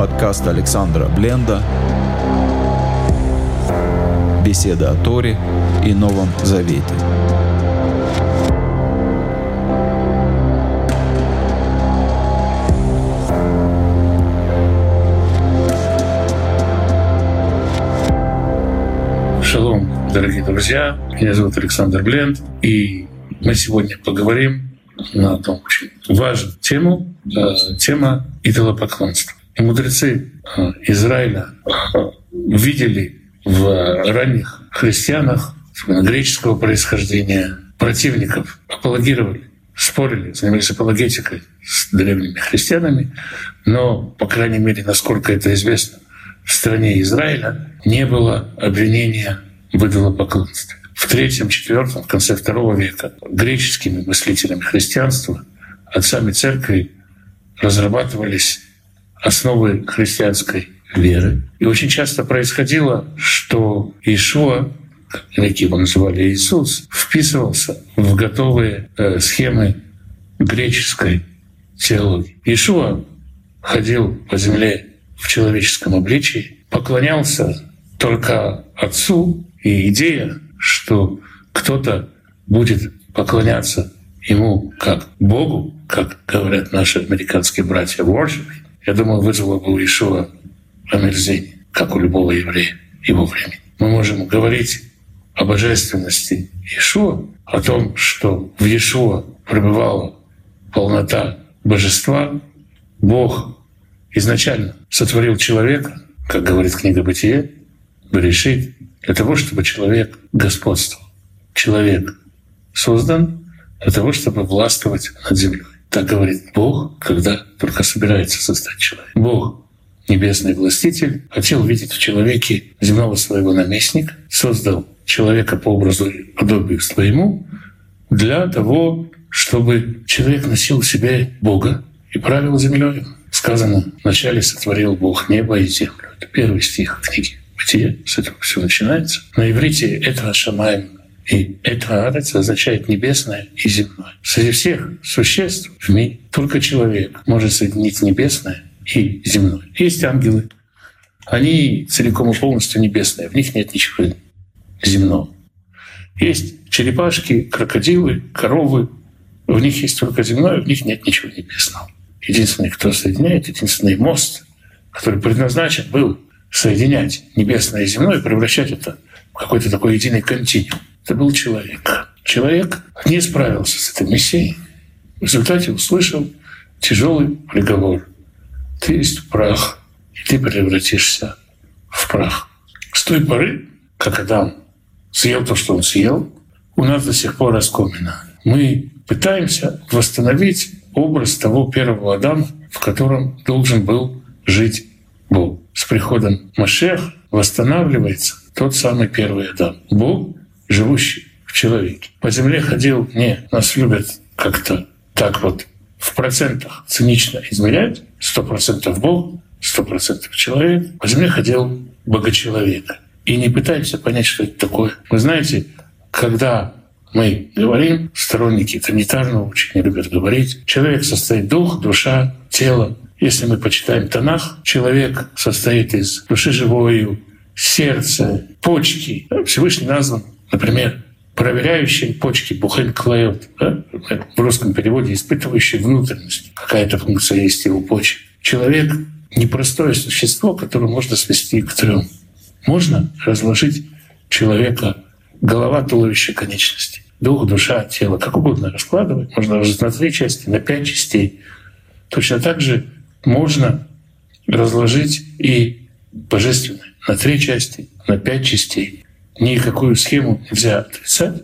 Подкаст Александра Бленда. Беседа о Торе и Новом Завете. Шалом, дорогие друзья. Меня зовут Александр Бленд. И мы сегодня поговорим на одну очень важную тему. Э, тема идолопоклонства. Мудрецы э, Израиля видели в ранних христианах греческого происхождения противников, апологировали, спорили, занимались апологетикой с древними христианами, но, по крайней мере, насколько это известно, в стране Израиля не было обвинения в идолопоклонстве. В третьем-четвертом, в конце второго века греческими мыслителями христианства, отцами церкви разрабатывались основы христианской веры. И очень часто происходило, что Ишуа, как его называли Иисус, вписывался в готовые э, схемы греческой теологии. Ишуа ходил по земле в человеческом обличии, поклонялся только Отцу, и идея, что кто-то будет поклоняться ему как Богу, как говорят наши американские братья, worship, я думаю, вызвало бы у Ишуа омерзение, как у любого еврея его времени. Мы можем говорить о божественности Иешуа, о том, что в Иешуа пребывала полнота божества, Бог изначально сотворил человека, как говорит книга «Бытие», решить для того, чтобы человек господствовал. Человек создан для того, чтобы властвовать над землей. Так говорит Бог, когда только собирается создать человека. Бог, небесный властитель, хотел видеть в человеке земного своего наместника, создал человека по образу и подобию своему для того, чтобы человек носил в себе Бога и правил землей. Сказано, вначале сотворил Бог небо и землю. Это первый стих книги Бытие. С этого все начинается. На иврите это Шамаем и это арец означает небесное и земное. Среди всех существ в мире только человек может соединить небесное и земное. Есть ангелы. Они целиком и полностью небесные. В них нет ничего земного. Есть черепашки, крокодилы, коровы. В них есть только земное, в них нет ничего небесного. Единственный, кто соединяет, единственный мост, который предназначен был соединять небесное и земное превращать это в какой-то такой единый континуум. Это был человек. Человек не справился с этой миссией. В результате услышал тяжелый приговор. Ты есть прах, и ты превратишься в прах. С той поры, как Адам съел то, что он съел, у нас до сих пор оскомина. Мы пытаемся восстановить образ того первого Адама, в котором должен был жить Бог. С приходом Машех восстанавливается тот самый первый Адам. Бог живущий в человеке. По земле ходил не нас любят как-то так вот в процентах цинично измерять, сто процентов Бог, сто процентов человек. По земле ходил богочеловек. И не пытаемся понять, что это такое. Вы знаете, когда мы говорим, сторонники тонитарного учения любят говорить, человек состоит дух, душа, тело. Если мы почитаем Танах, человек состоит из души живой, сердца, почки. Всевышний назван Например, проверяющие почки, бухенклеот, да? в русском переводе испытывающий внутренность. Какая-то функция есть его почек. Человек — непростое существо, которое можно свести к трем. Можно разложить человека голова, туловище, конечности. Дух, душа, тело, как угодно раскладывать. Можно разложить на три части, на пять частей. Точно так же можно разложить и божественное на три части, на пять частей никакую схему нельзя отрицать.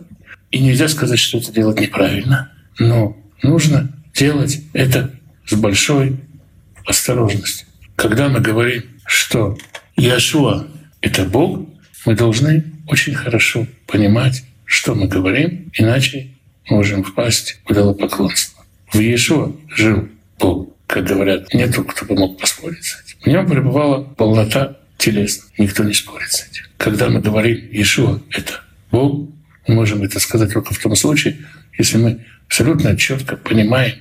И нельзя сказать, что это делать неправильно. Но нужно делать это с большой осторожностью. Когда мы говорим, что Иешуа — это Бог, мы должны очень хорошо понимать, что мы говорим, иначе можем впасть в идолопоклонство. В Иешуа жил Бог, как говорят, нету, кто бы мог поспорить. В нем пребывала полнота телесно. Никто не спорит с этим. Когда мы говорим Иешуа — это Бог, мы можем это сказать только в том случае, если мы абсолютно четко понимаем,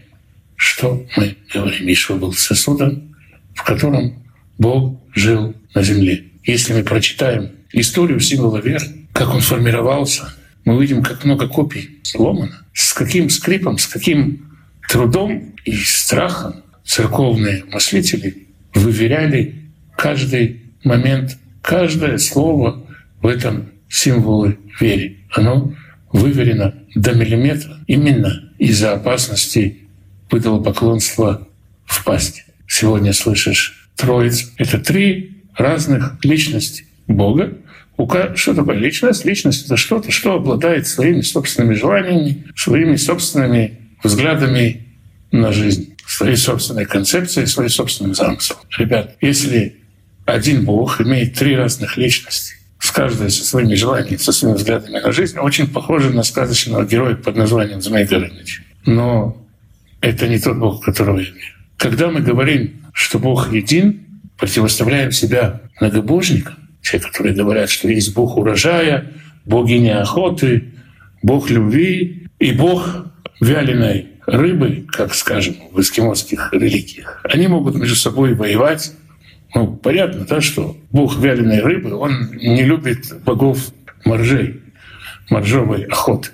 что мы говорим. Иешуа был сосудом, в котором Бог жил на земле. Если мы прочитаем историю символа веры, как он формировался, мы увидим, как много копий сломано, с каким скрипом, с каким трудом и страхом церковные мыслители выверяли каждый момент, каждое слово в этом символе веры. Оно выверено до миллиметра именно из-за опасности поклонства в пасть. Сегодня слышишь Троиц. Это три разных личности Бога. Что такое личность? Личность — это что-то, что обладает своими собственными желаниями, своими собственными взглядами на жизнь, своей собственной концепцией, своим собственным замыслом. Ребят, если один Бог имеет три разных личности, с каждой со своими желаниями, со своими взглядами на жизнь, очень похоже на сказочного героя под названием Змей Горыныч. Но это не тот Бог, которого я имею. Когда мы говорим, что Бог един, противоставляем себя многобожникам, те, которые говорят, что есть Бог урожая, богиня охоты, Бог любви и Бог вяленой рыбы, как скажем в эскимосских религиях. Они могут между собой воевать. Ну, понятно, да, что Бог вяленой рыбы, он не любит богов моржей, моржовой охоты.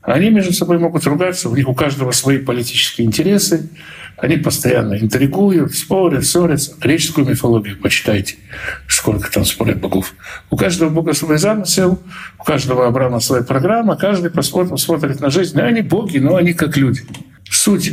Они между собой могут ругаться, у них у каждого свои политические интересы, они постоянно интригуют, спорят, ссорятся. Греческую мифологию почитайте, сколько там спорят богов. У каждого бога свой замысел, у каждого Абрама своя программа, каждый посмотрит, смотрит на жизнь. И они боги, но они как люди. Суть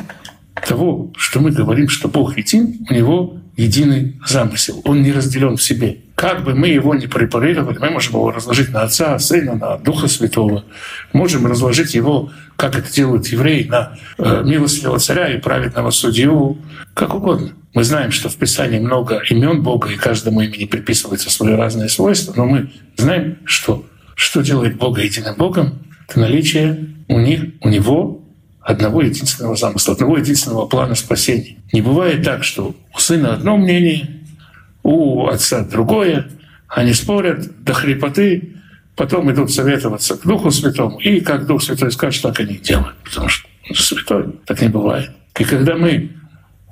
того, что мы говорим, что Бог един, у него единый замысел. Он не разделен в себе. Как бы мы его ни препарировали, мы можем его разложить на Отца, Сына, на Духа Святого. Можем разложить его, как это делают евреи, на э, милостивого царя и праведного судью, как угодно. Мы знаем, что в Писании много имен Бога, и каждому имени приписываются свои разные свойства, но мы знаем, что что делает Бога единым Богом, это наличие у них, у него одного единственного замысла, одного единственного плана спасения. Не бывает так, что у сына одно мнение, у отца другое, они спорят до хрипоты, потом идут советоваться к Духу Святому, и как Дух Святой скажет, так они и делают, потому что святой, так не бывает. И когда мы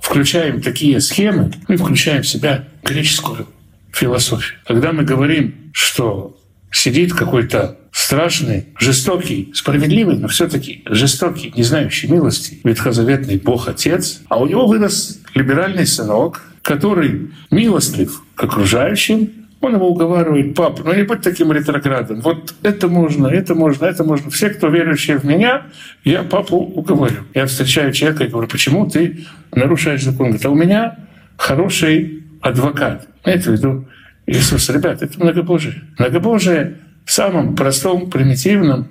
включаем такие схемы, мы включаем в себя греческую философию. Когда мы говорим, что сидит какой-то страшный, жестокий, справедливый, но все-таки жестокий, не знающий милости, ветхозаветный Бог Отец, а у него вырос либеральный сынок, который милостлив к окружающим, он его уговаривает, пап, ну не будь таким ретроградом. Вот это можно, это можно, это можно. Все, кто верующие в меня, я папу уговорю. Я встречаю человека и говорю, почему ты нарушаешь закон? Говорит, а у меня хороший адвокат. Имеется в виду Иисус. Ребят, это многобожие. Многобожие в самом простом, примитивном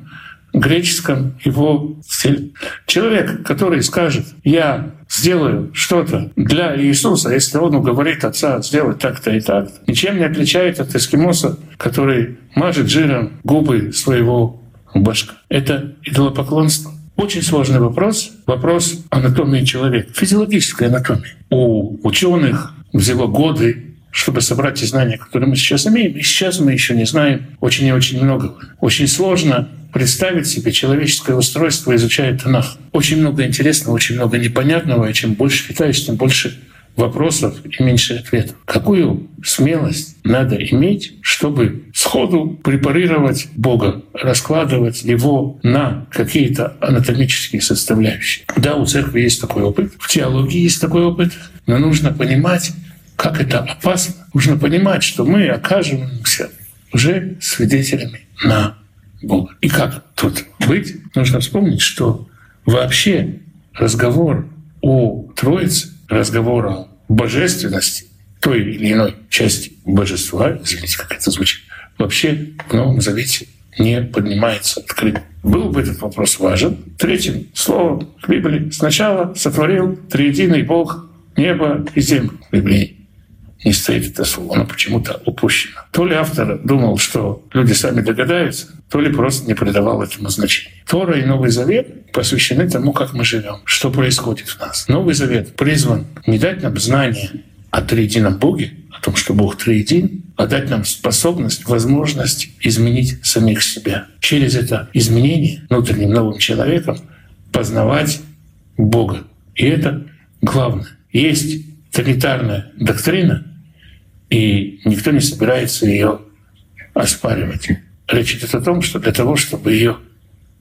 греческом его стиле. Человек, который скажет, я сделаю что-то для Иисуса, если он уговорит отца сделать так-то и так, ничем не отличается от эскимоса, который мажет жиром губы своего башка. Это идолопоклонство. Очень сложный вопрос, вопрос анатомии человека, физиологической анатомии. У ученых взяло годы чтобы собрать те знания, которые мы сейчас имеем. И сейчас мы еще не знаем очень и очень много. Очень сложно представить себе человеческое устройство, изучая Танах. Очень много интересного, очень много непонятного, и чем больше читаешь, тем больше вопросов и меньше ответов. Какую смелость надо иметь, чтобы сходу препарировать Бога, раскладывать его на какие-то анатомические составляющие. Да, у церкви есть такой опыт, в теологии есть такой опыт, но нужно понимать, как это опасно. Нужно понимать, что мы окажемся уже свидетелями на Бога. И как тут быть? Нужно вспомнить, что вообще разговор о Троице, разговор о божественности той или иной части божества, извините, как это звучит, вообще в Новом Завете не поднимается открыто. Был бы этот вопрос важен. Третьим словом в Библии сначала сотворил триединый Бог небо и землю в Библии не стоит это слово, оно почему-то упущено. То ли автор думал, что люди сами догадаются, то ли просто не придавал этому значения. Тора и Новый Завет посвящены тому, как мы живем, что происходит в нас. Новый Завет призван не дать нам знания о триедином Боге, о том, что Бог триедин, а дать нам способность, возможность изменить самих себя. Через это изменение внутренним новым человеком познавать Бога. И это главное. Есть тринитарная доктрина, и никто не собирается ее оспаривать. Речь идет о том, что для того, чтобы ее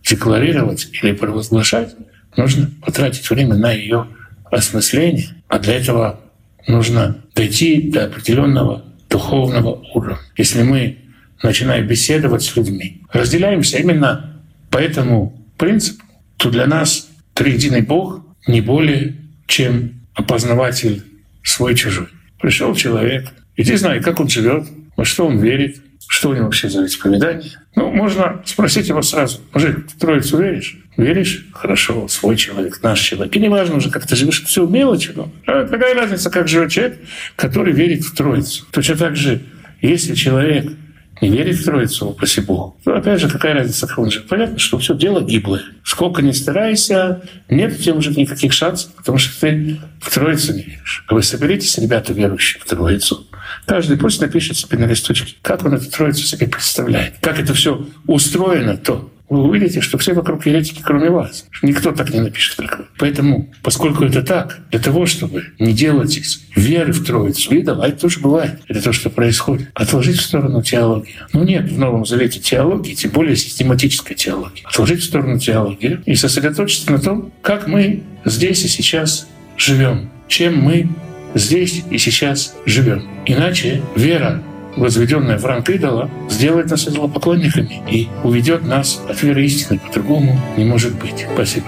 декларировать или провозглашать, нужно потратить время на ее осмысление, а для этого нужно дойти до определенного духовного уровня. Если мы начинаем беседовать с людьми, разделяемся именно по этому принципу, то для нас триединый Бог не более чем опознаватель свой-чужой. Пришел человек, иди знай, как он живет, во что он верит, что у него вообще за исповедание. Ну, можно спросить его сразу. Мужик, ты троицу веришь? Веришь? Хорошо, свой человек, наш человек. И неважно уже, как ты живешь, все мелочи. Ну, а какая разница, как живет человек, который верит в Троицу. Точно так же, если человек не верит в Троицу, упаси Богу, то опять же, какая разница, как он живет. Понятно, что все дело гиблое. Сколько ни старайся, нет у тебя уже никаких шансов, потому что ты в Троицу не веришь. Вы соберитесь, ребята, верующие в Троицу. Каждый пусть напишет себе на листочке, как он эту Троицу себе представляет, как это все устроено, то вы увидите, что все вокруг еретики, кроме вас. Никто так не напишет, как вы. Поэтому, поскольку это так, для того, чтобы не делать из веры в Троицу, и давай, тоже бывает, это то, что происходит, отложить в сторону теологию. Ну нет в Новом Завете теологии, тем более систематической теологии. Отложить в сторону теологию и сосредоточиться на том, как мы здесь и сейчас живем, чем мы здесь и сейчас живем. Иначе вера возведенная в ранг идола, сделает нас идолопоклонниками и уведет нас от веры истины. По-другому не может быть. Спасибо.